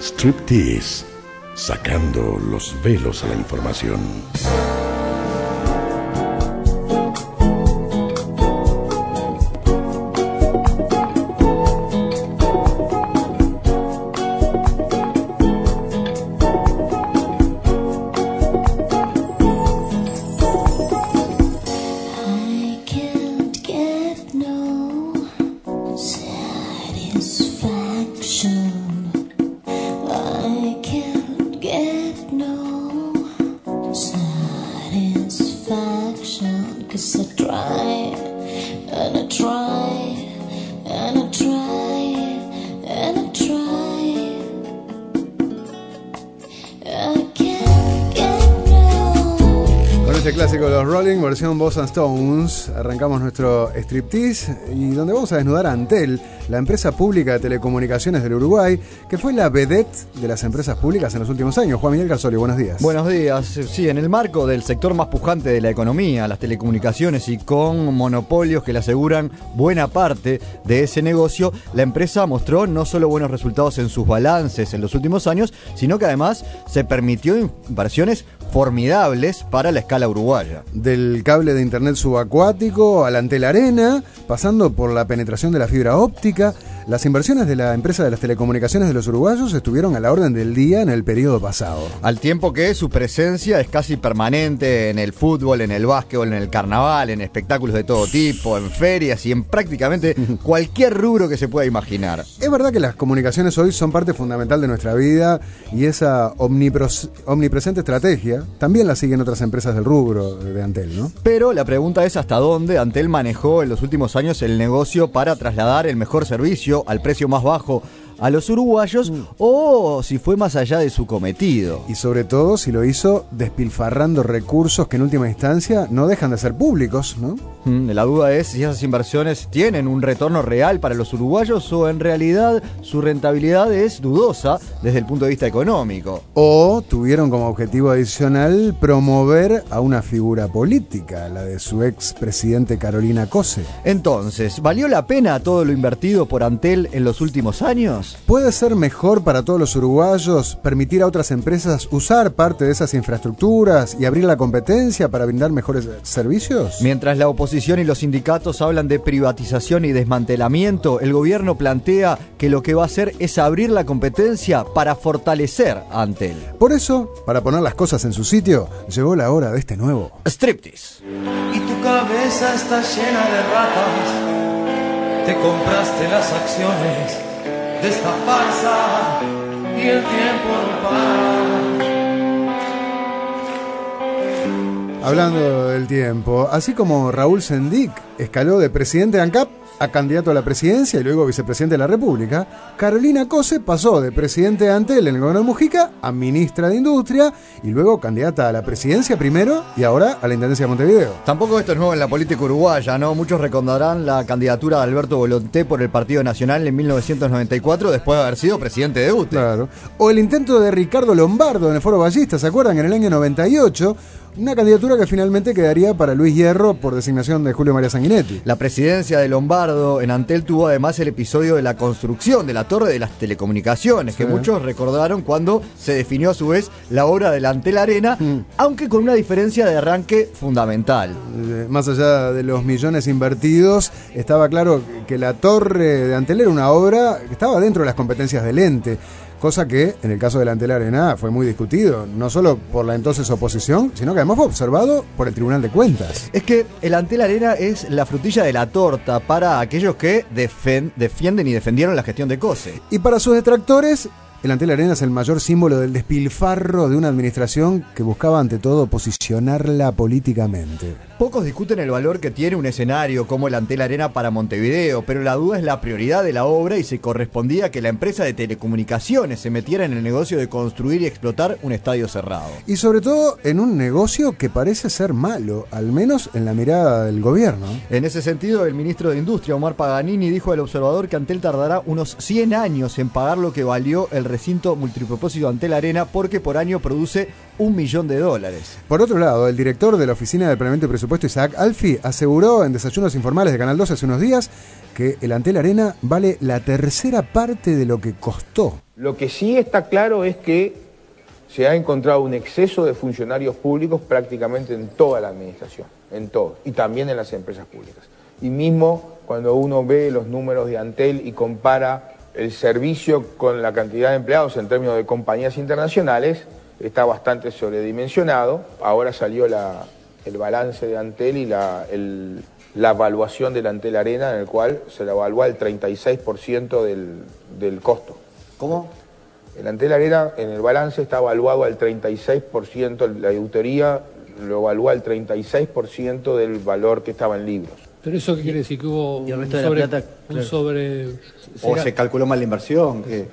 Striptease, sacando los velos a la información. And Stones, arrancamos nuestro striptease y donde vamos a desnudar a Antel, la empresa pública de telecomunicaciones del Uruguay, que fue la vedette de las empresas públicas en los últimos años. Juan Miguel Garzoli, buenos días. Buenos días. Sí, en el marco del sector más pujante de la economía, las telecomunicaciones y con monopolios que le aseguran buena parte de ese negocio, la empresa mostró no solo buenos resultados en sus balances en los últimos años, sino que además se permitió inversiones formidables para la escala uruguaya. Del cable de internet subacuático a la Antel Arena, pasando por la penetración de la fibra óptica, las inversiones de la empresa de las telecomunicaciones de los uruguayos estuvieron a la orden del día en el periodo pasado. Al tiempo que su presencia es casi permanente en el fútbol, en el básquetbol, en el carnaval, en espectáculos de todo tipo, en ferias y en prácticamente cualquier rubro que se pueda imaginar. Es verdad que las comunicaciones hoy son parte fundamental de nuestra vida y esa omnipresente estrategia también la siguen otras empresas del rubro de Antel, ¿no? Pero la pregunta es hasta dónde Antel manejó en los últimos años el negocio para trasladar el mejor servicio al precio más bajo a los uruguayos o si fue más allá de su cometido. Y sobre todo si lo hizo despilfarrando recursos que en última instancia no dejan de ser públicos, ¿no? Mm, La duda es si esas inversiones tienen un retorno real para los uruguayos o en realidad su rentabilidad es dudosa desde el punto de vista económico. O tuvieron como objetivo adicional promover a una figura política, la de su ex presidente Carolina Cose. Entonces, ¿valió la pena todo lo invertido por Antel en los últimos años? ¿Puede ser mejor para todos los uruguayos permitir a otras empresas usar parte de esas infraestructuras y abrir la competencia para brindar mejores servicios? Mientras la oposición y los sindicatos hablan de privatización y desmantelamiento, el gobierno plantea que lo que va a hacer es abrir la competencia para fortalecer a Antel. Por eso, para poner las cosas en su sitio, llegó la hora de este nuevo. Striptease. y tu cabeza está llena de ratas. Te compraste las acciones de esta farsa y el tiempo no para. Hablando del tiempo, así como Raúl Sendic escaló de presidente de ANCAP a candidato a la presidencia y luego vicepresidente de la República, Carolina Cose pasó de presidente de Antel en el gobierno de Mujica a ministra de Industria y luego candidata a la presidencia primero y ahora a la Intendencia de Montevideo. Tampoco esto es nuevo en la política uruguaya, ¿no? Muchos recordarán la candidatura de Alberto Volonté por el Partido Nacional en 1994 después de haber sido presidente de UTE. Claro. O el intento de Ricardo Lombardo en el Foro Ballista, ¿se acuerdan? En el año 98, una candidatura que finalmente quedaría para Luis Hierro por designación de Julio María Sanguinetti. La presidencia de Lombardo en Antel tuvo además el episodio de la construcción de la torre de las telecomunicaciones, que muchos recordaron cuando se definió a su vez la obra de la Antel Arena, Mm. aunque con una diferencia de arranque fundamental. Eh, Más allá de los millones invertidos, estaba claro que la torre de Antel era una obra que estaba dentro de las competencias del ente. Cosa que, en el caso de la Antel Arena, fue muy discutido, no solo por la entonces oposición, sino que además fue observado por el Tribunal de Cuentas. Es que el Antel Arena es la frutilla de la torta para aquellos que defen- defienden y defendieron la gestión de COSE. Y para sus detractores, el Antel Arena es el mayor símbolo del despilfarro de una administración que buscaba ante todo posicionarla políticamente. Pocos discuten el valor que tiene un escenario como el Antel Arena para Montevideo, pero la duda es la prioridad de la obra y se correspondía que la empresa de telecomunicaciones se metiera en el negocio de construir y explotar un estadio cerrado. Y sobre todo en un negocio que parece ser malo, al menos en la mirada del gobierno. En ese sentido, el ministro de Industria, Omar Paganini, dijo al observador que Antel tardará unos 100 años en pagar lo que valió el recinto multipropósito Antel Arena porque por año produce un millón de dólares. Por otro lado, el director de la Oficina de Planeamiento y Presupuesto, Isaac Alfi, aseguró en Desayunos Informales de Canal 2 hace unos días que el Antel Arena vale la tercera parte de lo que costó. Lo que sí está claro es que se ha encontrado un exceso de funcionarios públicos prácticamente en toda la administración, en todo, y también en las empresas públicas. Y mismo cuando uno ve los números de Antel y compara el servicio con la cantidad de empleados en términos de compañías internacionales, está bastante sobredimensionado. Ahora salió la- el balance de Antel y la, el- la evaluación del Antel Arena, en el cual se le evalúa el 36% del, del costo. ¿Cómo? El Antel Arena en el balance está evaluado al 36%, la auditoría lo evalúa al 36% del valor que estaba en libros. Pero eso qué quiere decir que hubo Y el un resto de la sobre, plata, un claro. sobre ¿O se calculó mal la inversión? ¿Qué?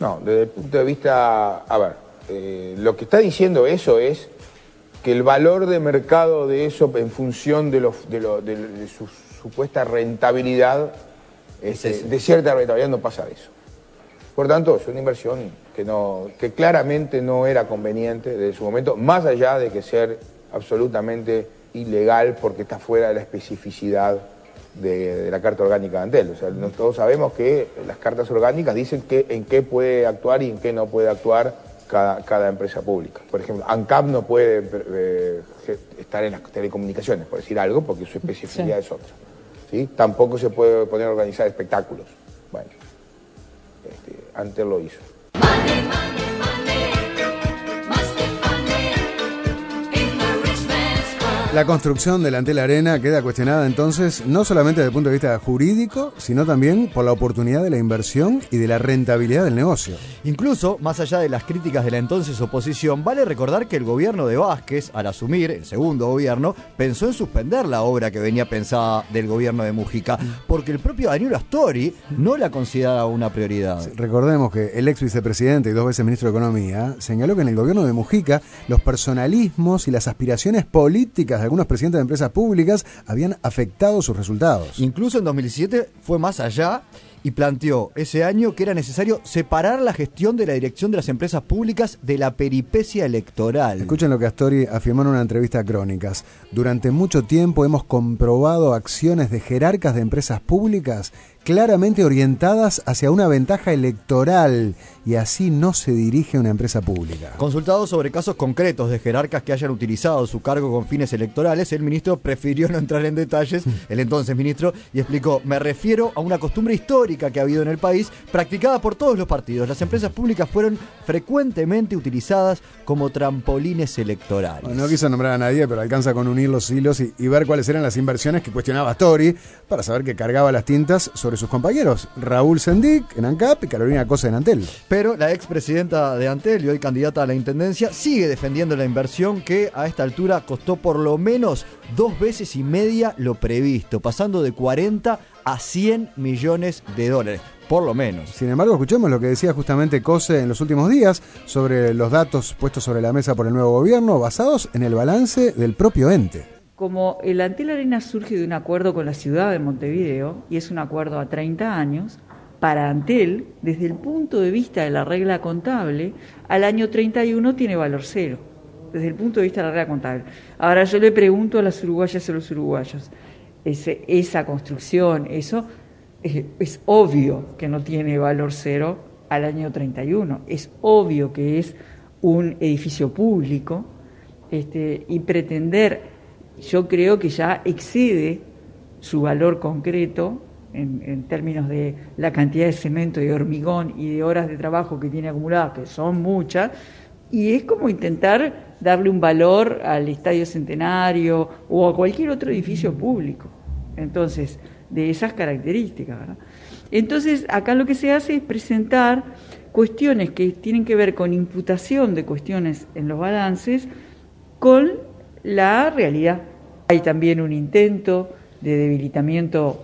No, desde el punto de vista, a ver, eh, lo que está diciendo eso es que el valor de mercado de eso en función de, los, de, lo- de- de su supuesta rentabilidad, este, ese. de cierta rentabilidad no pasa de eso. Por tanto, es una inversión que, no, que claramente no era conveniente desde su momento, más allá de que ser absolutamente ilegal porque está fuera de la especificidad de, de la Carta Orgánica de Antel. O sea, no- todos sabemos que las cartas orgánicas dicen que, en qué puede actuar y en qué no puede actuar cada, cada empresa pública. Por ejemplo, ANCAP no puede eh, estar en las telecomunicaciones, por decir algo, porque su especificidad es otra. ¿sí? Tampoco se puede poner a organizar espectáculos. Bueno, este, Antel lo hizo. La construcción del Antel Arena queda cuestionada entonces no solamente desde el punto de vista jurídico, sino también por la oportunidad de la inversión y de la rentabilidad del negocio. Incluso, más allá de las críticas de la entonces oposición, vale recordar que el gobierno de Vázquez, al asumir el segundo gobierno, pensó en suspender la obra que venía pensada del gobierno de Mujica, porque el propio Daniel Astori no la consideraba una prioridad. Recordemos que el ex vicepresidente y dos veces ministro de Economía señaló que en el gobierno de Mujica los personalismos y las aspiraciones políticas de algunos presidentes de empresas públicas habían afectado sus resultados. Incluso en 2017 fue más allá y planteó ese año que era necesario separar la gestión de la dirección de las empresas públicas de la peripecia electoral. Escuchen lo que Astori afirmó en una entrevista a Crónicas. Durante mucho tiempo hemos comprobado acciones de jerarcas de empresas públicas claramente orientadas hacia una ventaja electoral y así no se dirige una empresa pública. Consultado sobre casos concretos de jerarcas que hayan utilizado su cargo con fines electorales, el ministro prefirió no entrar en detalles, el entonces ministro, y explicó, me refiero a una costumbre histórica que ha habido en el país, practicada por todos los partidos. Las empresas públicas fueron frecuentemente utilizadas como trampolines electorales. Bueno, no quiso nombrar a nadie, pero alcanza con unir los hilos y, y ver cuáles eran las inversiones que cuestionaba Astori para saber que cargaba las tintas sobre sus compañeros, Raúl Sendic en ANCAP y Carolina Cosa en Antel. Pero la expresidenta de Antel y hoy candidata a la intendencia sigue defendiendo la inversión que a esta altura costó por lo menos dos veces y media lo previsto, pasando de 40 a 100 millones de dólares, por lo menos. Sin embargo, escuchemos lo que decía justamente Cose en los últimos días sobre los datos puestos sobre la mesa por el nuevo gobierno basados en el balance del propio ente. Como el Antel Arena surge de un acuerdo con la ciudad de Montevideo, y es un acuerdo a 30 años, para Antel, desde el punto de vista de la regla contable, al año 31 tiene valor cero, desde el punto de vista de la regla contable. Ahora yo le pregunto a las uruguayas y a los uruguayos, esa construcción, eso, es, es obvio que no tiene valor cero al año 31, es obvio que es un edificio público, este, y pretender, yo creo que ya excede su valor concreto en, términos de la cantidad de cemento de hormigón y de horas de trabajo que tiene acumuladas, que son muchas, y es como intentar darle un valor al Estadio Centenario o a cualquier otro edificio público. Entonces, de esas características. ¿verdad? Entonces, acá lo que se hace es presentar cuestiones que tienen que ver con imputación de cuestiones en los balances con la realidad. Hay también un intento de debilitamiento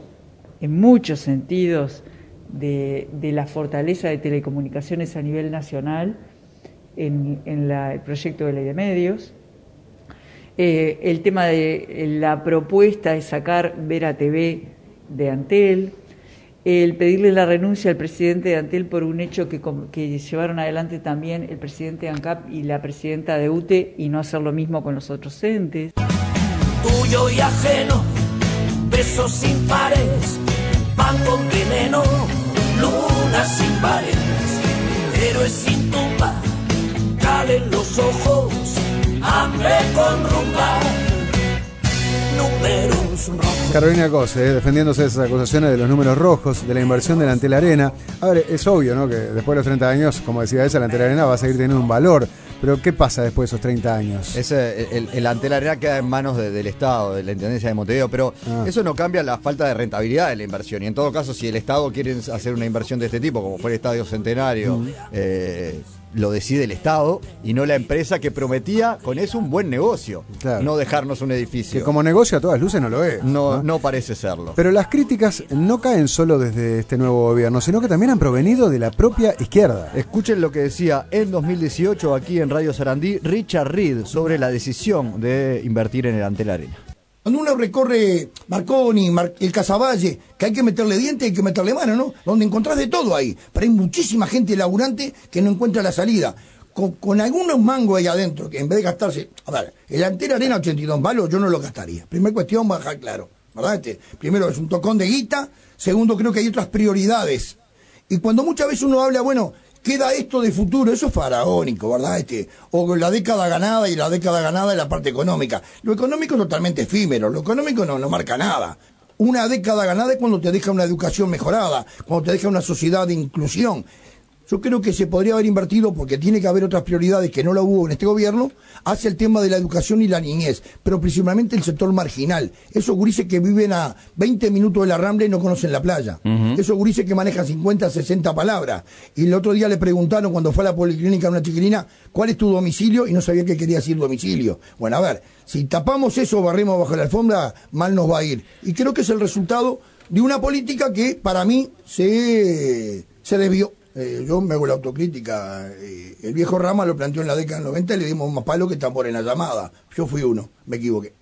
en muchos sentidos de, la fortaleza de telecomunicaciones a nivel nacional en, el proyecto de ley de medios. Eh, el tema de eh, la propuesta de sacar Vera TV de Antel, el pedirle la renuncia al presidente de Antel por un hecho que, que llevaron adelante también el presidente de ANCAP y la presidenta de UTE y no hacer lo mismo con los otros entes. Tuyo y ajeno, besos sin pares, pan con veneno, luna sin bares, héroes sin tumba, calen los ojos, hambre con rumba, números rojos. Carolina Cose, eh, defendiéndose de esas acusaciones de los números rojos, de la inversión de la Arena. A ver, es obvio, ¿no? Que después de los 30 años, como decía ella, la Arena va a seguir teniendo un valor. Pero ¿qué pasa después de esos 30 años? Ese, el, el Antel Arena queda en manos de- del Estado, de la Intendencia de Montevideo, pero Ah. eso no cambia la falta de rentabilidad de la inversión. Y en todo caso, si el Estado quiere hacer una inversión de este tipo, como fue el Estadio Centenario, eh, lo decide el Estado y no la empresa que prometía con eso un buen negocio, Claro. no dejarnos un edificio. Que como negocio a todas luces no lo es. no, no parece serlo. Pero las críticas no caen solo desde este nuevo gobierno, sino que también han provenido de la propia izquierda. Escuchen lo que decía en 2018 aquí en Radio Sarandí Richard Reed sobre la decisión de invertir en el Antel Arena. Cuando uno recorre Marconi, Mar- el Casaballe, que hay que meterle dientes, hay que meterle mano, ¿no? Donde encontrás de todo ahí. Pero hay muchísima gente laburante que no encuentra la salida. Con, algunos mangos ahí adentro, que en vez de gastarse. A ver, el Antera Arena 82 palos yo no lo gastaría. Primer cuestión, bajar claro. ¿Verdad? Este, primero es un tocón de guita. Segundo, creo que hay otras prioridades. Y cuando muchas veces uno habla, bueno, queda esto de futuro, eso es faraónico, ¿verdad? Este, o la década ganada y la década ganada en la parte económica. Lo económico es totalmente efímero, lo económico no, no marca nada. Una década ganada es cuando te deja una educación mejorada, cuando te deja una sociedad de inclusión. Yo creo que se podría haber invertido, porque tiene que haber otras prioridades que no la hubo en este gobierno, hacia el tema de la educación y la niñez, pero principalmente el sector marginal. Esos gurises que viven a 20 minutos de la Rambla y no conocen la playa. Esos gurises que manejan 50, 60 palabras. Y el otro día le preguntaron cuando fue a la policlínica a una chiquilina, ¿cuál es tu domicilio? Y no sabía que quería decir domicilio. Bueno, a ver, si tapamos eso, barremos bajo la alfombra, mal nos va a ir. Y creo que es el resultado de una política que para mí se, se desvió. Eh, yo me hago la autocrítica. eh, el viejo Rama lo planteó en la década del 90 y le dimos más palo que tambor en la llamada. Yo fui uno, me equivoqué.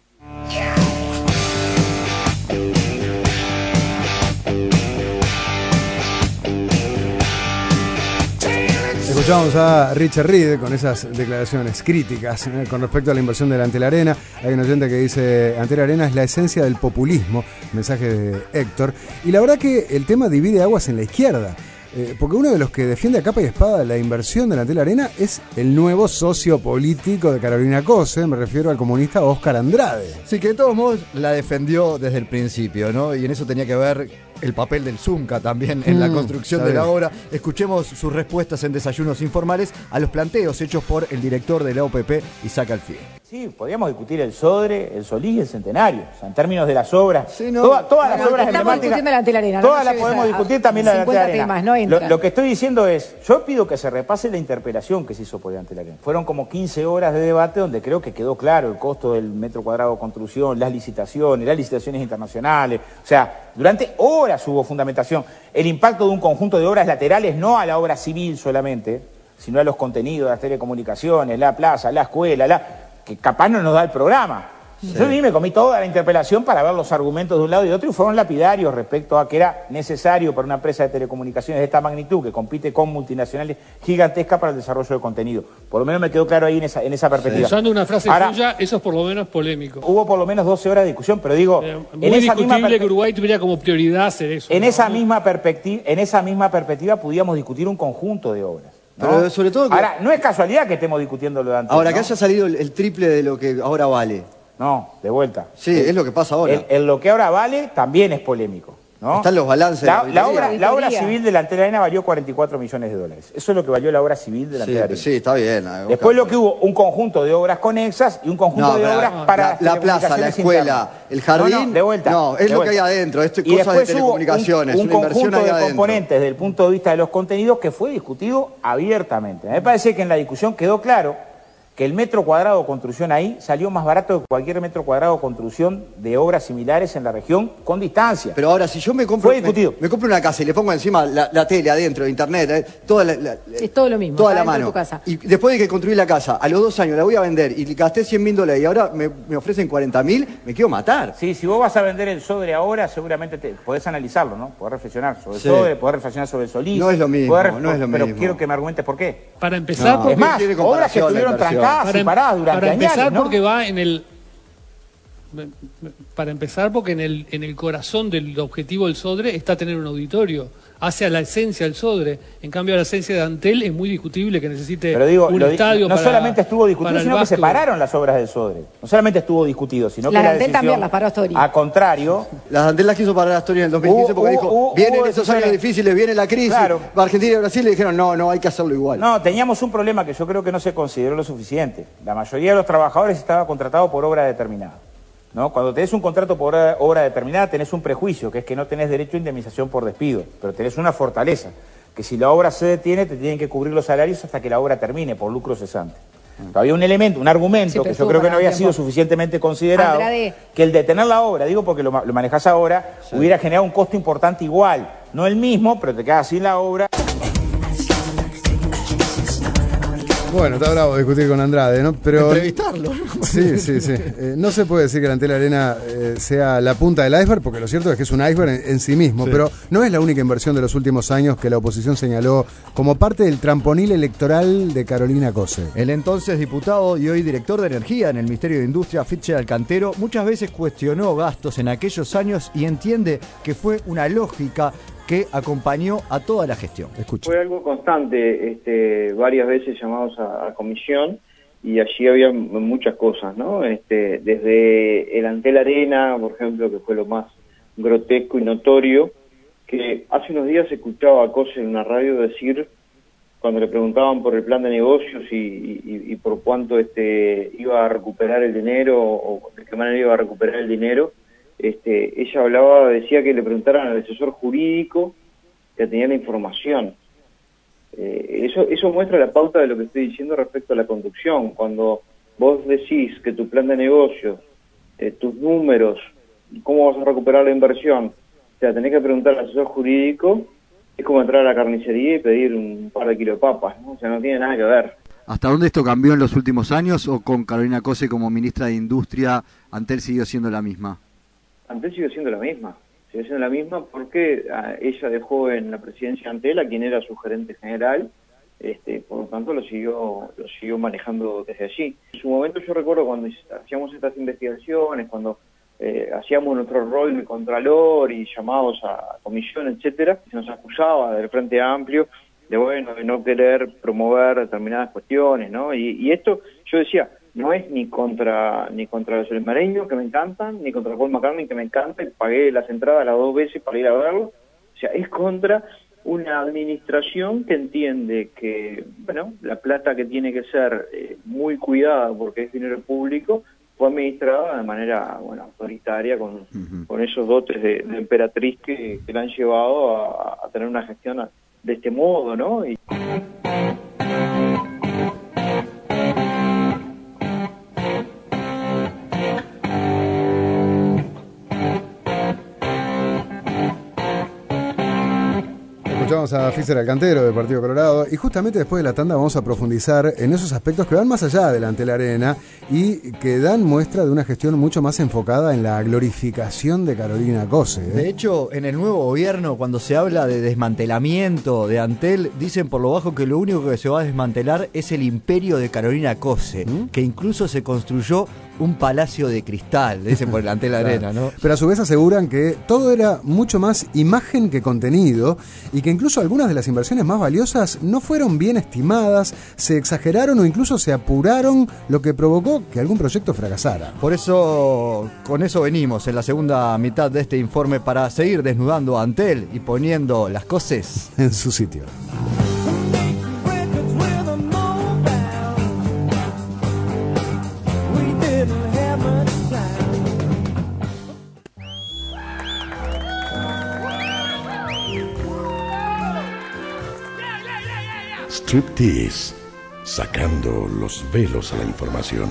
Escuchamos a Richard Reed con esas declaraciones críticas eh, con respecto a la inversión de la Arena. Hay un oyente que dice, Antel Arena es la esencia del populismo, mensaje de Héctor. Y la verdad que el tema divide aguas en la izquierda. Eh, porque uno de los que defiende a capa y espada la inversión de la Antel Arena es el nuevo socio político de Carolina Cose, me refiero al comunista Oscar Andrade. Sí, que de todos modos la defendió desde el principio, ¿no? Y en eso tenía que ver el papel del Zunca también en la Mm, construcción de la obra. Escuchemos sus respuestas en desayunos informales a los planteos hechos por el director de la OPP, Isaac Alfie. Sí, podríamos discutir el Sodre, el Solís y el Centenario. O sea, en términos de las obras. no. toda- todas las obras estamos emblemáticas. discutiendo la no Todas las podemos a- discutir también la de la 50 antelarena. temas, no entra. lo, lo que estoy diciendo es, yo pido que se repase la interpelación que se hizo por la antelarena. Fueron como 15 horas de debate donde creo que quedó claro el costo del metro cuadrado de construcción, las licitaciones, las licitaciones internacionales. O sea, durante horas hubo fundamentación. El impacto de un conjunto de obras laterales, no a la obra civil solamente, sino a los contenidos, las telecomunicaciones, la plaza, la escuela, la... que capaz no nos da el programa. Yo ni me comí toda la interpelación para ver los argumentos de un lado y de otro y fueron lapidarios respecto a que era necesario para una empresa de telecomunicaciones de esta magnitud que compite con multinacionales gigantescas para el desarrollo de contenido. Por lo menos me quedó claro ahí en esa, en esa perspectiva. Usando una frase Ahora, suya, eso es por lo menos polémico. Hubo por lo menos 12 horas de discusión, pero digo, Muy en esa misma discutible que Uruguay tuviera como prioridad hacer eso. en ¿no? esa misma perspectiva, en esa misma perspectiva pudiéramos discutir un conjunto de obras. ¿no? Pero sobre todo que- Ahora, no es casualidad que estemos discutiendo lo de antes. Ahora, ¿no? que haya salido el triple de lo que ahora vale. No, de vuelta. Sí, es lo que pasa ahora. El, el lo que ahora vale también es polémico. ¿no? Están los balances de La, la la auditoría. obra, la obra civil de la Antena Arena valió 44 millones de dólares. Eso es lo que valió la obra civil de la Sí, Antena Arena. sí, está bien. Después lo que hubo, un conjunto de obras conexas y un conjunto No, de obras la- para la- la plaza, la telecomunicaciones escuela, internas. el jardín, de vuelta. no, es de lo que hay adentro, esto Y cosas de hubo un- telecomunicaciones, un, una conjunto de adentro. componentes desde el punto de vista de los contenidos que fue discutido abiertamente. Me parece que en la discusión quedó claro que el metro cuadrado de construcción ahí salió más barato que cualquier metro cuadrado de construcción de obras similares en la región con distancia. Pero ahora, si yo me compro, Fue discutido. Me, me compro una casa y le pongo encima la, la tele adentro, internet, eh, toda la, la- Es todo lo mismo. toda la de mano. tu casa. Y después de que construí la casa, a los dos años la voy a vender y gasté 100 mil dólares y ahora me, me ofrecen 40 mil, me quiero matar. Sí, si vos vas a vender el Sodre ahora, seguramente te, podés analizarlo, ¿no? Podés reflexionar sobre Sí. el Sodre, podés reflexionar sobre el Solís. No es lo mismo, podés no es lo Pero mismo. quiero que me argumentes por qué. Para empezar, No, porque, Es más, obras que estuvieron inversión. Para, y paradas durante para empezar años, ¿no? porque va en el para empezar porque en el en el corazón del objetivo del Sodre está tener un auditorio hace a la esencia del Sodre en cambio la esencia de Antel es muy discutible que necesite Pero digo, un estadio no para- solamente estuvo discutido, sino que se pararon las obras del Sodre. No solamente estuvo discutido, sino Las que la Antel decisión, también las paró Astori. A contrario, Las Antel las quiso parar a Astori en el 2015 Hubo- porque dijo, hubo- vienen esos años difíciles, viene la crisis, Claro. Argentina y Brasil le dijeron, no, no, hay que hacerlo igual. no, teníamos un problema que yo creo que no se consideró lo suficiente. La mayoría de los trabajadores estaba contratado por obra determinada. ¿No? Cuando tenés un contrato por obra, obra determinada, tenés un prejuicio, que es que no tenés derecho a indemnización por despido, pero tenés una fortaleza, que si la obra se detiene, te tienen que cubrir los salarios hasta que la obra termine, por lucro cesante. Pero había un elemento, un argumento que yo creo que no había sido suficientemente considerado, Andrade. que el detener la obra, digo porque lo, lo manejas ahora, hubiera generado un costo importante igual, no el mismo, pero te quedas sin la obra. Bueno, está bravo discutir con Andrade, ¿no? Pero Entrevistarlo. Sí, sí, sí. Eh, no se puede decir que la Antel Arena eh, sea la punta del iceberg, porque lo cierto es que es un iceberg en, en sí mismo, pero no es la única inversión de los últimos años que la oposición señaló como parte del tramponil electoral de Carolina Cose. El entonces diputado y hoy director de energía en el Ministerio de Industria, Fitcher Alcantero, muchas veces cuestionó gastos en aquellos años y entiende que fue una lógica que acompañó a toda la gestión. Escucha. Fue algo constante, este, varias veces llamados a, comisión y allí había muchas cosas, ¿no? Este, desde el Antel Arena, por ejemplo, que fue lo más grotesco y notorio, que hace unos días escuchaba a Cose en una radio decir, cuando le preguntaban por el plan de negocios y, y- y por cuánto este, iba a recuperar el dinero o de qué manera iba a recuperar el dinero, este, ella hablaba, decía que le preguntaran al asesor jurídico que tenía la información. Eh, eso, eso muestra la pauta de lo que estoy diciendo respecto a la conducción. Cuando vos decís que tu plan de negocio, eh, tus números, cómo vas a recuperar la inversión, o sea, tenés que preguntar al asesor jurídico, es como entrar a la carnicería y pedir un par de kilos de papas, ¿no? O sea, no tiene nada que ver. ¿Hasta dónde esto cambió en los últimos años o con Carolina Cose como ministra de Industria, Antel siguió siendo la misma? Antel sigue siendo la misma, sigue siendo la misma porque ah, ella dejó en la presidencia Antel a quien era su gerente general, este, por lo tanto lo siguió, lo siguió manejando desde allí. En su momento yo recuerdo cuando hacíamos estas investigaciones, cuando eh, hacíamos nuestro rol de contralor y llamados a comisión, etcétera, se nos acusaba del Frente Amplio de bueno, de no querer promover determinadas cuestiones, ¿no? Y, y esto, yo decía, no es ni contra ni contra los olimareños que me encantan, ni contra Paul McCartney que me encanta, y pagué las entradas las dos veces para ir a verlo. O sea, es contra una administración que entiende que, bueno, la plata que tiene que ser eh, muy cuidada porque es dinero público, fue administrada de manera, bueno, autoritaria, con, con esos dotes de, de emperatriz que, que la han llevado a, a tener una gestión a- de este modo, ¿no? Y, Escuchamos a Fischer Alcantero del Partido Colorado y justamente después de la tanda vamos a profundizar en esos aspectos que van más allá de la Arena y que dan muestra de una gestión mucho más enfocada en la glorificación de Carolina Cose. ¿eh? De hecho, en el nuevo gobierno, cuando se habla de desmantelamiento de Antel, dicen por lo bajo que lo único que se va a desmantelar es el imperio de Carolina Cose, que incluso se construyó un palacio de cristal, dicen por el Antel Claro. Arena, ¿no? Pero a su vez aseguran que todo era mucho más imagen que contenido y que incluso algunas de las inversiones más valiosas no fueron bien estimadas, se exageraron o incluso se apuraron, lo que provocó que algún proyecto fracasara. Por eso, con eso venimos en la segunda mitad de este informe para seguir desnudando a Antel y poniendo las cosas en su sitio. Sacando los velos a la información.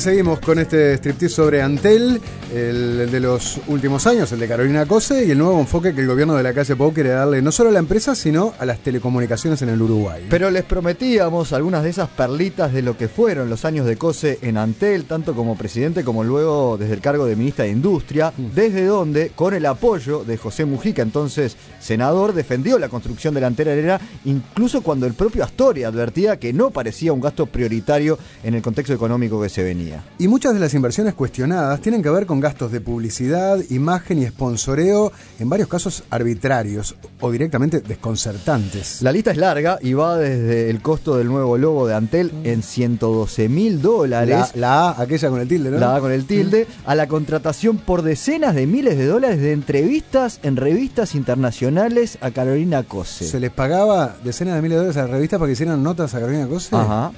Seguimos con este striptease sobre Antel, el de los últimos años, el de Carolina Cose, y el nuevo enfoque que el gobierno de la calle Pou quiere darle no solo a la empresa, sino a las telecomunicaciones en el Uruguay. Pero les prometíamos algunas de esas perlitas de lo que fueron los años de Cose en Antel, tanto como presidente como luego desde el cargo de ministra de Industria, desde donde, con el apoyo de José Mujica, entonces senador, defendió la construcción de la Antera Arena, incluso cuando el propio Astoria advertía que no parecía un gasto prioritario en el contexto económico que se venía. Y muchas de las inversiones cuestionadas tienen que ver con gastos de publicidad, imagen y sponsoreo, en varios casos arbitrarios o directamente desconcertantes. La lista es larga y va desde el costo del nuevo logo de Antel en 112 mil dólares. La, la A, aquella con el tilde, ¿no? La A con el tilde, a la contratación por decenas de miles de dólares de entrevistas en revistas internacionales a Carolina Cose. Se les pagaba decenas de miles de dólares a la revista para que hicieran notas a Carolina Cose. Ajá.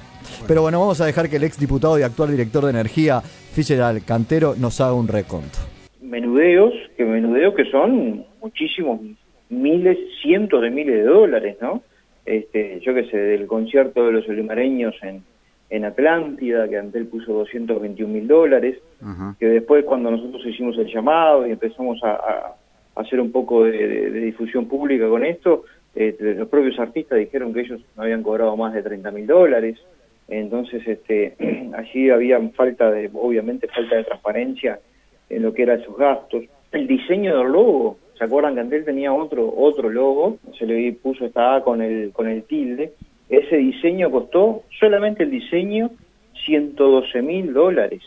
Pero bueno, vamos a dejar que el ex diputado y actual director de energía, Fischer Alcantero, nos haga un reconto. menudeos, que menudeos que son muchísimos miles, cientos de miles de dólares, ¿no? Este, yo qué sé, del concierto de los olimareños en, en Atlántida, que Antel puso 221 mil dólares, que después cuando nosotros hicimos el llamado y empezamos a, a- a hacer un poco de, de- de difusión pública con esto, eh, los propios artistas dijeron que ellos no habían cobrado más de 30 mil dólares, entonces este, allí había falta de, obviamente falta de transparencia en lo que eran esos gastos. El diseño del logo, ¿se acuerdan que Antel tenía otro otro logo? Se le puso esta A con el, con el tilde. Ese diseño costó, solamente el diseño, 112 mil dólares.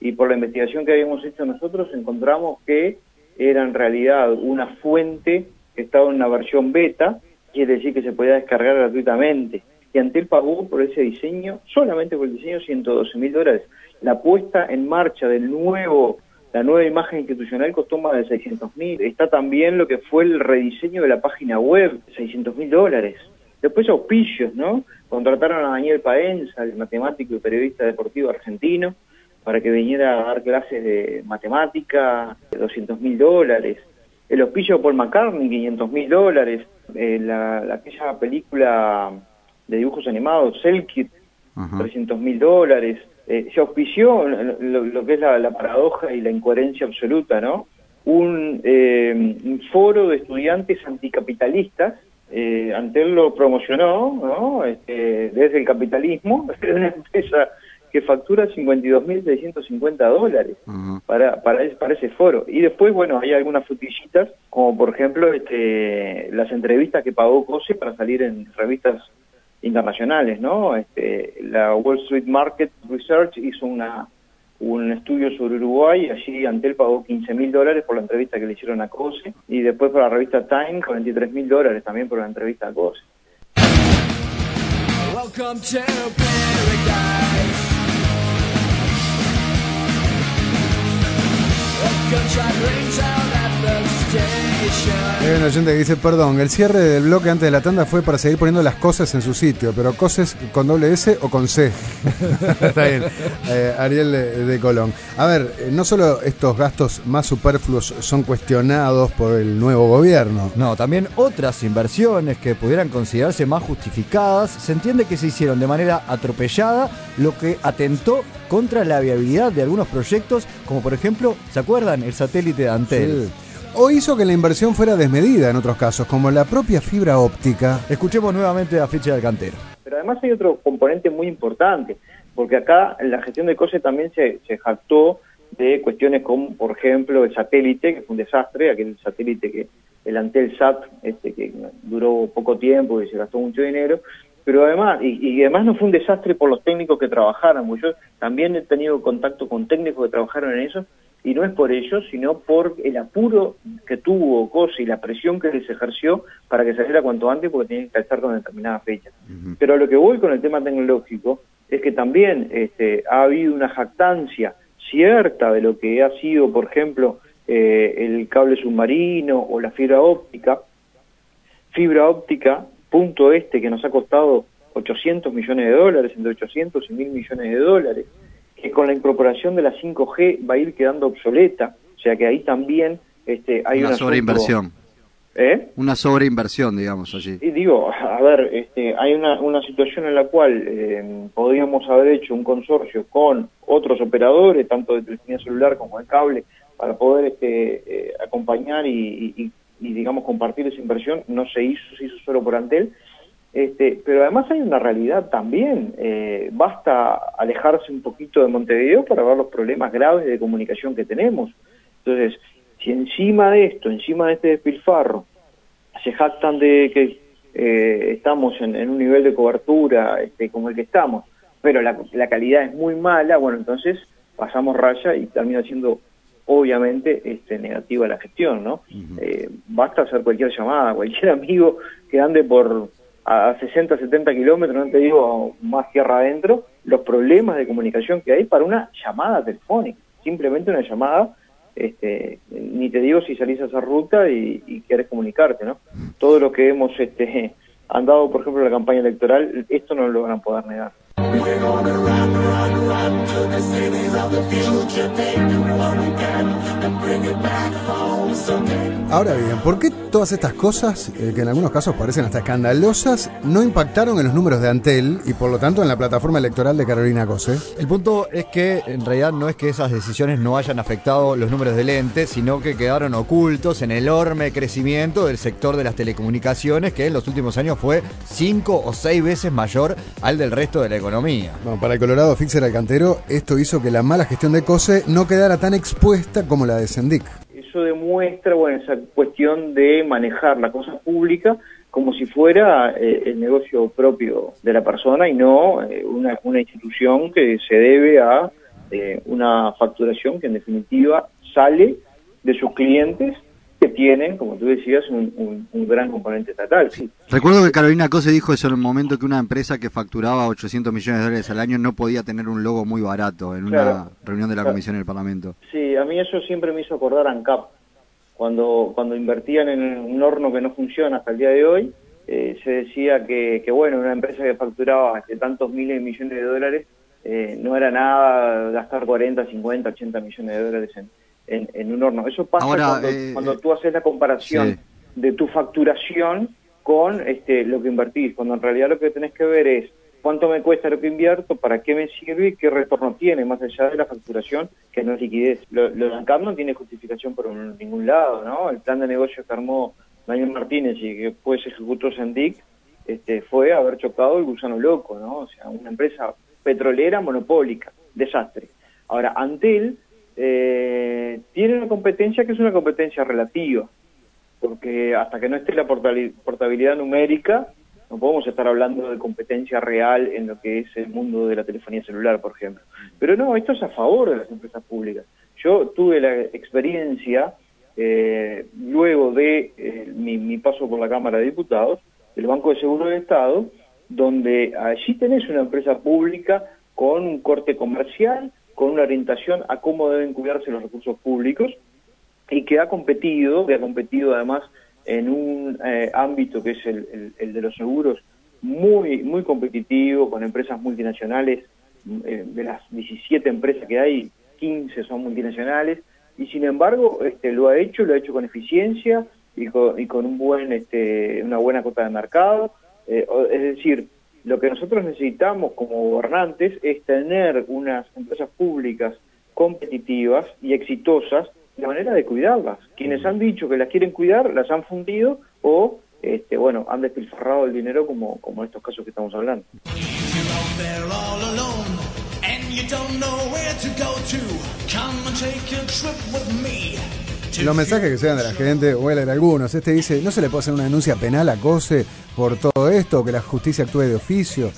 Y por la investigación que habíamos hecho nosotros encontramos que era en realidad una fuente que estaba en una versión beta, quiere decir que se podía descargar gratuitamente. Y Antel pagó por ese diseño, solamente por el diseño, 112 mil dólares. La puesta en marcha del nuevo, la nueva imagen institucional costó más de 600 mil. Está también lo que fue el rediseño de la página web, 600 mil dólares. Después auspicios, ¿no? Contrataron a Daniel Paenza, el matemático y periodista deportivo argentino, para que viniera a dar clases de matemática, 200 mil dólares. El auspicio Paul McCartney, 500 mil dólares. Eh, la- aquella película de dibujos animados, Selkit, 300 mil dólares. Eh, se auspició lo, que es la, la paradoja y la incoherencia absoluta, ¿no? Un, eh, un foro de estudiantes anticapitalistas. Eh, Antel lo promocionó, ¿no? Este, desde el capitalismo, una empresa que factura 52.650 dólares para, para, ese, para ese foro. Y después, bueno, hay algunas frutillitas, como por ejemplo este, las entrevistas que pagó COSE para salir en revistas internacionales, ¿no? Este, la Wall Street Market Research hizo una un estudio sobre Uruguay y allí Antel pagó 15 mil dólares por la entrevista que le hicieron a COSE y después para la revista Time 43 mil dólares también por la entrevista a COSE. Welcome to paradise. Hay un oyente que dice, perdón, el cierre del bloque antes de la tanda fue para seguir poniendo las cosas en su sitio, pero cosas con doble S o con C. Está bien, Eh, Ariel de, de Colón. A ver, eh, no solo estos gastos más superfluos son cuestionados por el nuevo gobierno. No, también otras inversiones que pudieran considerarse más justificadas, se entiende que se hicieron de manera atropellada, lo que atentó contra la viabilidad de algunos proyectos, como por ejemplo, ¿se acuerdan? El satélite de Antel. Sí. O hizo que la inversión fuera desmedida en otros casos, como la propia fibra óptica. Escuchemos nuevamente a Ficha del Cantero. Pero además hay otro componente muy importante, porque acá en la gestión de COSE también se, se jactó de cuestiones como, por ejemplo, el satélite, que fue un desastre, aquel satélite que el Antel SAT, este, que duró poco tiempo y se gastó mucho dinero, pero además, y, y además no fue un desastre por los técnicos que trabajaron, porque yo también he tenido contacto con técnicos que trabajaron en eso, y no es por ellos, sino por el apuro que tuvo COSE y la presión que les ejerció para que saliera cuanto antes porque tenían que estar con determinada fecha. Pero a lo que voy con el tema tecnológico es que también este, ha habido una jactancia cierta de lo que ha sido, por ejemplo, eh, el cable submarino o la fibra óptica, fibra óptica, punto este, que nos ha costado 800 millones de dólares, entre 800 y 1000 millones de dólares, que con la incorporación de la 5G va a ir quedando obsoleta, o sea que ahí también este, hay una un asunto- sobreinversión. ¿Eh? Una sobreinversión, digamos, allí. Y digo, a ver, este, hay una, una situación en la cual eh, podríamos haber hecho un consorcio con otros operadores, tanto de telefonía celular como de cable, para poder este, eh, acompañar y, y- y, digamos, compartir esa inversión. No se hizo, se hizo solo por Antel. Este, pero además hay una realidad también. eh, basta alejarse un poquito de Montevideo para ver los problemas graves de comunicación que tenemos. Entonces, si encima de esto, encima de este despilfarro, se jactan de que eh, estamos en, en un nivel de cobertura este, como el que estamos, pero la, la calidad es muy mala, bueno, entonces pasamos raya y termina siendo obviamente este, negativa la gestión, ¿no? Eh, basta hacer cualquier llamada, cualquier amigo que ande por a 60, 70 kilómetros, no te digo más tierra adentro, los problemas de comunicación que hay para una llamada telefónica, simplemente una llamada, este, ni te digo si salís a esa ruta y, y querés comunicarte, ¿no? Todo lo que hemos este, andado, por ejemplo, en la campaña electoral, esto no lo van a poder negar. Ahora bien, ¿por qué todas estas cosas, eh, que en algunos casos parecen hasta escandalosas, no impactaron en los números de Antel y por lo tanto en la plataforma electoral de Carolina Cose? El punto es que en realidad no es que esas decisiones no hayan afectado los números del ente, sino que quedaron ocultos en el enorme crecimiento del sector de las telecomunicaciones, que en los últimos años fue cinco o seis veces mayor al del resto de la economía. Bueno, para el Colorado Fixer Alcantero, esto hizo que la mala gestión de Cose no quedara tan expuesta como la de Sendic. Eso demuestra, bueno, esa cuestión de manejar la cosa pública como si fuera eh, el negocio propio de la persona y no eh, una, institución que se debe a eh, una facturación que en definitiva sale de sus clientes que tienen, como tú decías, un, un- un gran componente estatal. Sí. Recuerdo que Carolina Cose dijo eso en un momento que una empresa que facturaba 800 millones de dólares al año no podía tener un logo muy barato en una reunión de la Claro. Comisión del Parlamento. Sí, a mí eso siempre me hizo acordar a ANCAP. Cuando, cuando invertían en un horno que no funciona hasta el día de hoy, eh, se decía que, que, bueno, una empresa que facturaba tantos miles de millones de dólares, eh, no era nada gastar 40, 50, 80 millones de dólares en, en, en un horno. Eso pasa Ahora, cuando, eh, cuando tú haces la comparación sí. de tu facturación con este, lo que invertís, cuando en realidad lo que tenés que ver es cuánto me cuesta lo que invierto, para qué me sirve y qué retorno tiene, más allá de la facturación, que no es liquidez. Lo, lo de ANCAP no tiene justificación por un- ningún lado, ¿no? El plan de negocio que armó Daniel Martínez y que después ejecutó Sendic este, fue haber chocado el gusano loco, ¿no? O sea, una empresa petrolera monopólica, desastre. Ahora, Antel eh, tiene una competencia que es una competencia relativa, porque hasta que no esté la portabilidad numérica, no podemos estar hablando de competencia real en lo que es el mundo de la telefonía celular, por ejemplo. Pero no, esto es a favor de las empresas públicas. Yo tuve la experiencia, eh, luego de eh, mi, mi paso por la Cámara de Diputados, del Banco de Seguro del Estado, donde allí tenés una empresa pública con un corte comercial, con una orientación a cómo deben cuidarse los recursos públicos, y que ha competido, que ha competido además en un eh, ámbito que es el, el- de los seguros muy muy competitivo con empresas multinacionales mm, eh, de las 17 empresas que hay 15 son multinacionales y sin embargo este lo ha hecho lo ha hecho con eficiencia y con, y con un buen este una buena cuota de mercado. Eh, es decir lo que nosotros necesitamos como gobernantes es tener unas empresas públicas competitivas y exitosas de manera de cuidarlas. Quienes han dicho que las quieren cuidar, las han fundido o, este, bueno, han despilfarrado el dinero como, como en estos casos que estamos hablando. Los mensajes que llegan de la gente, voy a leer algunos. Este dice, ¿no se le puede hacer una denuncia penal a COSE por todo esto? ¿O que la justicia actúe de oficio?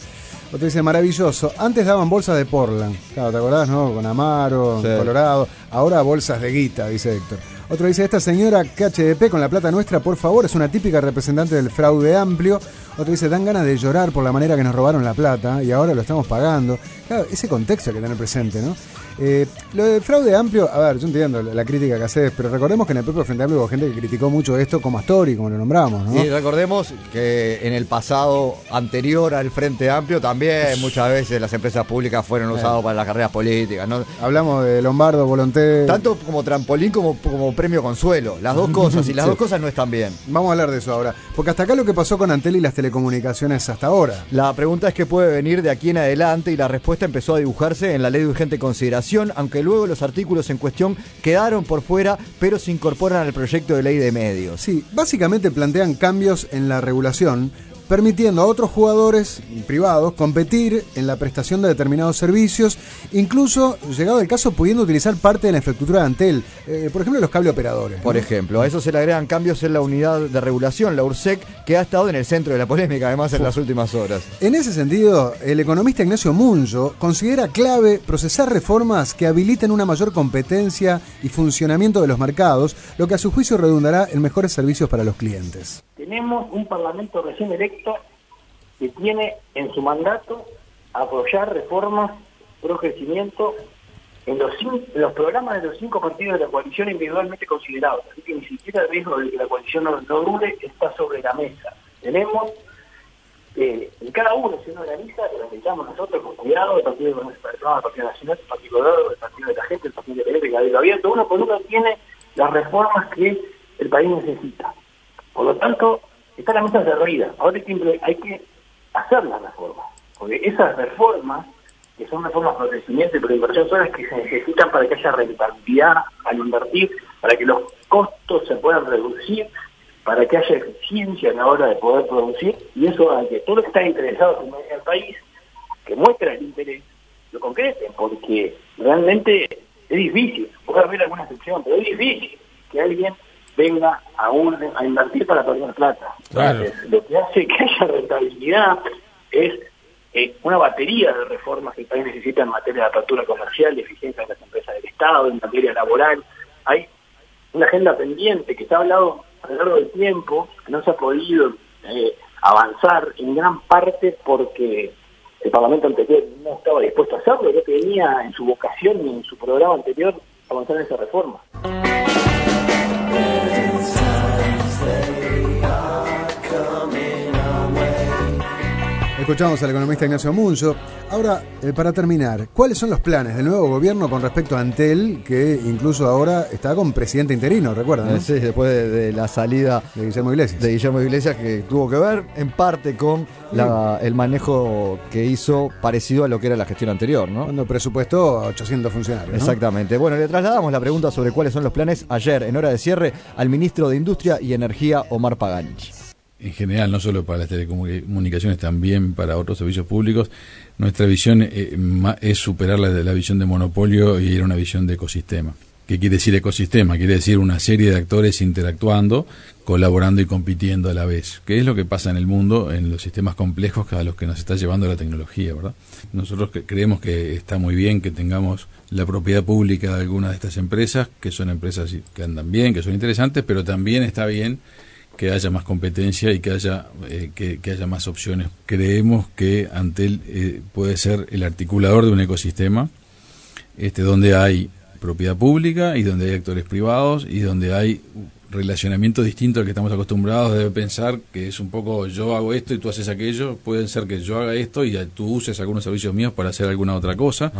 Otro dice, maravilloso. Antes daban bolsas de Portland. Claro, ¿te acordás, no? Con Amaro, Sí. Colorado. Ahora bolsas de guita, dice Héctor. Otro dice, esta señora KHDP con la plata nuestra, por favor, es una típica representante del fraude amplio. Otro dice, dan ganas de llorar por la manera que nos robaron la plata y ahora lo estamos pagando. Claro, ese contexto hay que tener presente, ¿no? Eh, lo de fraude amplio, a ver, yo entiendo la, la crítica que haces, pero recordemos que en el propio Frente Amplio hubo gente que criticó mucho esto como Astori, como lo nombramos, ¿no? Y recordemos que en el pasado anterior al Frente Amplio también muchas veces las empresas públicas fueron usadas para las carreras políticas. ¿no? Hablamos de Lombardo, Volonté. Tanto como trampolín como, como premio consuelo. Las dos cosas, y las Sí. dos cosas no están bien. Vamos a hablar de eso ahora. Porque hasta acá lo que pasó con Antel y las telecomunicaciones hasta ahora. La pregunta es qué puede venir de aquí en adelante y la respuesta empezó a dibujarse en la ley de urgente consideración, aunque luego los artículos en cuestión quedaron por fuera, pero se incorporan al proyecto de ley de medios. Sí, básicamente plantean cambios en la regulación, permitiendo a otros jugadores privados competir en la prestación de determinados servicios, incluso, llegado el caso, pudiendo utilizar parte de la infraestructura de Antel, eh, por ejemplo, los cable operadores. Por ¿no? ejemplo, a eso se le agregan cambios en la unidad de regulación, la URSEC, que ha estado en el centro de la polémica, además, en las últimas horas. En ese sentido, el economista Ignacio Munzo considera clave procesar reformas que habiliten una mayor competencia y funcionamiento de los mercados, lo que a su juicio redundará en mejores servicios para los clientes. Tenemos un Parlamento recién electo que tiene en su mandato apoyar reformas pro crecimiento en los, en los programas de los cinco partidos de la coalición individualmente considerados. Así que ni siquiera el riesgo de que la coalición no, no dure está sobre la mesa. Tenemos, eh, en cada uno, si uno analiza, lo analizamos nosotros con cuidado, el Partido de el Partido Nacional, el Partido el Partido de la Gente, el Partido Independiente, el Abierto, uno por uno tiene las reformas que el país necesita. Por lo tanto, está la mesa servida. Ahora impre- hay que hacer las reformas. Porque esas reformas, que son reformas pro crecimiento y pro inversión, son las que se necesitan para que haya rentabilidad al invertir, para que los costos se puedan reducir, para que haya eficiencia a la hora de poder producir, y eso a que todos los que están interesados en el país, que muestran el interés, lo concreten, porque realmente es difícil, puede haber alguna excepción, pero es difícil que alguien venga a, un, a invertir para perder plata. Claro. Entonces, lo que hace que haya rentabilidad es eh, una batería de reformas que el país necesita en materia de apertura comercial, de eficiencia de las empresas del Estado, en materia laboral. Hay una agenda pendiente que se ha hablado a lo largo del tiempo, que no se ha podido eh, avanzar en gran parte porque el Parlamento anterior no estaba dispuesto a hacerlo, que venía en su vocación y en su programa anterior avanzar en esa reforma. Escuchamos al economista Ignacio Munzo. Ahora, eh, para terminar, ¿cuáles son los planes del nuevo gobierno con respecto a Antel, que incluso ahora está con presidente interino, recuerdan? no? Sí, después de, de la salida de Guillermo Iglesias. de Guillermo Iglesias, que tuvo que ver en parte con la- el manejo que hizo parecido a lo que era la gestión anterior, ¿no? Cuando presupuestó a 800 funcionarios. ¿no? Exactamente. Bueno, le trasladamos la pregunta sobre cuáles son los planes ayer, en hora de cierre, al ministro de Industria y Energía, Omar Paganich. En general, no solo para las telecomunicaciones, también para otros servicios públicos, nuestra visión eh, es superar la, la visión de monopolio y ir a una visión de ecosistema. ¿Qué quiere decir ecosistema? Quiere decir una serie de actores interactuando, colaborando y compitiendo a la vez. ¿Qué es lo que pasa en el mundo, en los sistemas complejos a los que nos está llevando la tecnología, verdad? Nosotros creemos que está muy bien que tengamos la propiedad pública de algunas de estas empresas, que son empresas que andan bien, que son interesantes, pero también está bien que haya más competencia y que haya eh, que, que haya más opciones. Creemos que Antel eh, puede ser el articulador de un ecosistema este donde hay propiedad pública y donde hay actores privados y donde hay relacionamiento distinto al que estamos acostumbrados. De pensar que es un poco yo hago esto y tú haces aquello. Puede ser que yo haga esto y tú uses algunos servicios míos para hacer alguna otra cosa.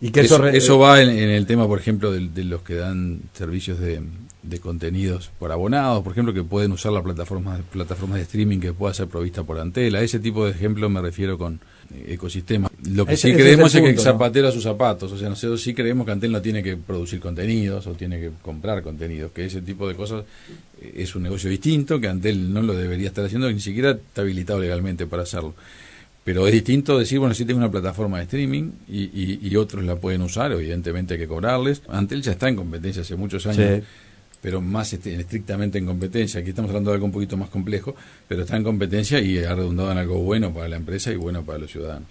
Y que eso, eso va en, en el tema, por ejemplo, de, de los que dan servicios de, de contenidos por abonados, por ejemplo, que pueden usar la plataforma, plataformas de streaming que pueda ser provista por Antela. A ese tipo de ejemplos me refiero con eh, ecosistema. Lo que Ese- sí es creemos es, que zapatero a sus zapatos. O sea, nosotros sí creemos que Antel no tiene que producir contenidos o tiene que comprar contenidos, que ese tipo de cosas eh, es un negocio distinto, que Antel no lo debería estar haciendo, ni siquiera está habilitado legalmente para hacerlo. Pero es distinto decir, bueno, si tengo una plataforma de streaming y, y- y otros la pueden usar, evidentemente hay que cobrarles. Antel ya está en competencia hace muchos años, Sí. Pero más estrictamente en competencia. Aquí estamos hablando de algo un poquito más complejo, pero está en competencia y ha redundado en algo bueno para la empresa y bueno para los ciudadanos.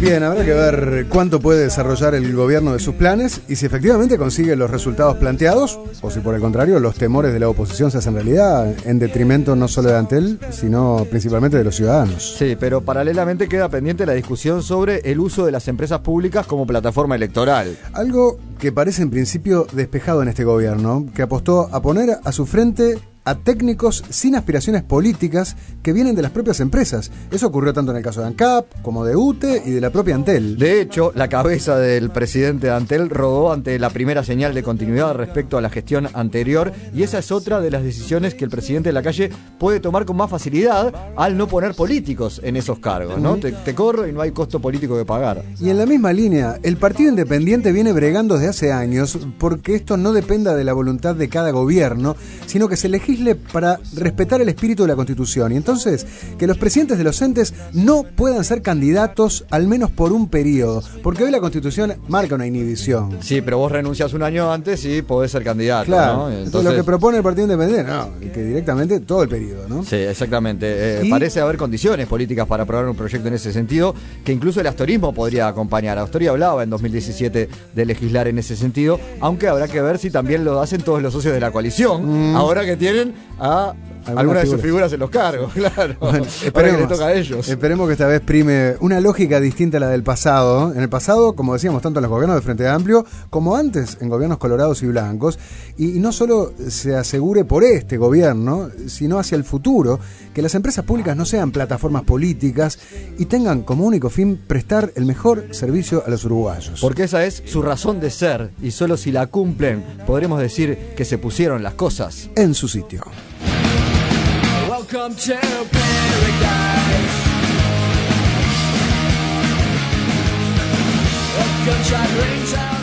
Bien, habrá que ver cuánto puede desarrollar el gobierno de sus planes y si efectivamente consigue los resultados planteados o si por el contrario los temores de la oposición se hacen realidad en detrimento no solo de Antel, sino principalmente de los ciudadanos. Sí, pero paralelamente queda pendiente la discusión sobre el uso de las empresas públicas como plataforma electoral. Algo que parece en principio despejado en este gobierno, que apostó a poner a su frente a técnicos sin aspiraciones políticas que vienen de las propias empresas. Eso ocurrió tanto en el caso de ANCAP como de UTE y de la propia Antel. De hecho, la cabeza del presidente de Antel rodó ante la primera señal de continuidad respecto a la gestión anterior y esa es otra de las decisiones que el presidente de la calle puede tomar con más facilidad al no poner políticos en esos cargos, ¿no? Te, te corro y no hay costo político que pagar. Y en la misma línea, el Partido Independiente viene bregando desde hace años porque esto no dependa de la voluntad de cada gobierno, sino que se legisle para respetar el espíritu de la Constitución. Y entonces, que los presidentes de los entes no puedan ser candidatos al menos por un periodo, porque hoy la Constitución marca una inhibición. Sí, pero vos renuncias un año antes y podés ser candidato, Claro, ¿no? entonces, lo que propone el Partido Independiente, no, que directamente todo el periodo, ¿no? Sí, exactamente. Eh, Y- Parece haber condiciones políticas para aprobar un proyecto en ese sentido, que incluso el astorismo podría acompañar. Astoria hablaba en 2017 de legislar en ese sentido, aunque habrá que ver si también lo hacen todos los socios de la coalición, Mm. ahora que tienen decision. Uh, a algunas de sus figuras en los cargos, claro. Bueno, ahora que le esperemos, toca a ellos. esperemos que esta vez prime una lógica distinta a la del pasado. En el pasado, como decíamos, tanto en los gobiernos de Frente Amplio como antes en gobiernos colorados y blancos. Y, y no solo se asegure por este gobierno, sino hacia el futuro, que las empresas públicas no sean plataformas políticas y tengan como único fin prestar el mejor servicio a los uruguayos. Porque esa es su razón de ser, y solo si la cumplen podremos decir que se pusieron las cosas en su sitio. Welcome to paradise. A gunshot rings out.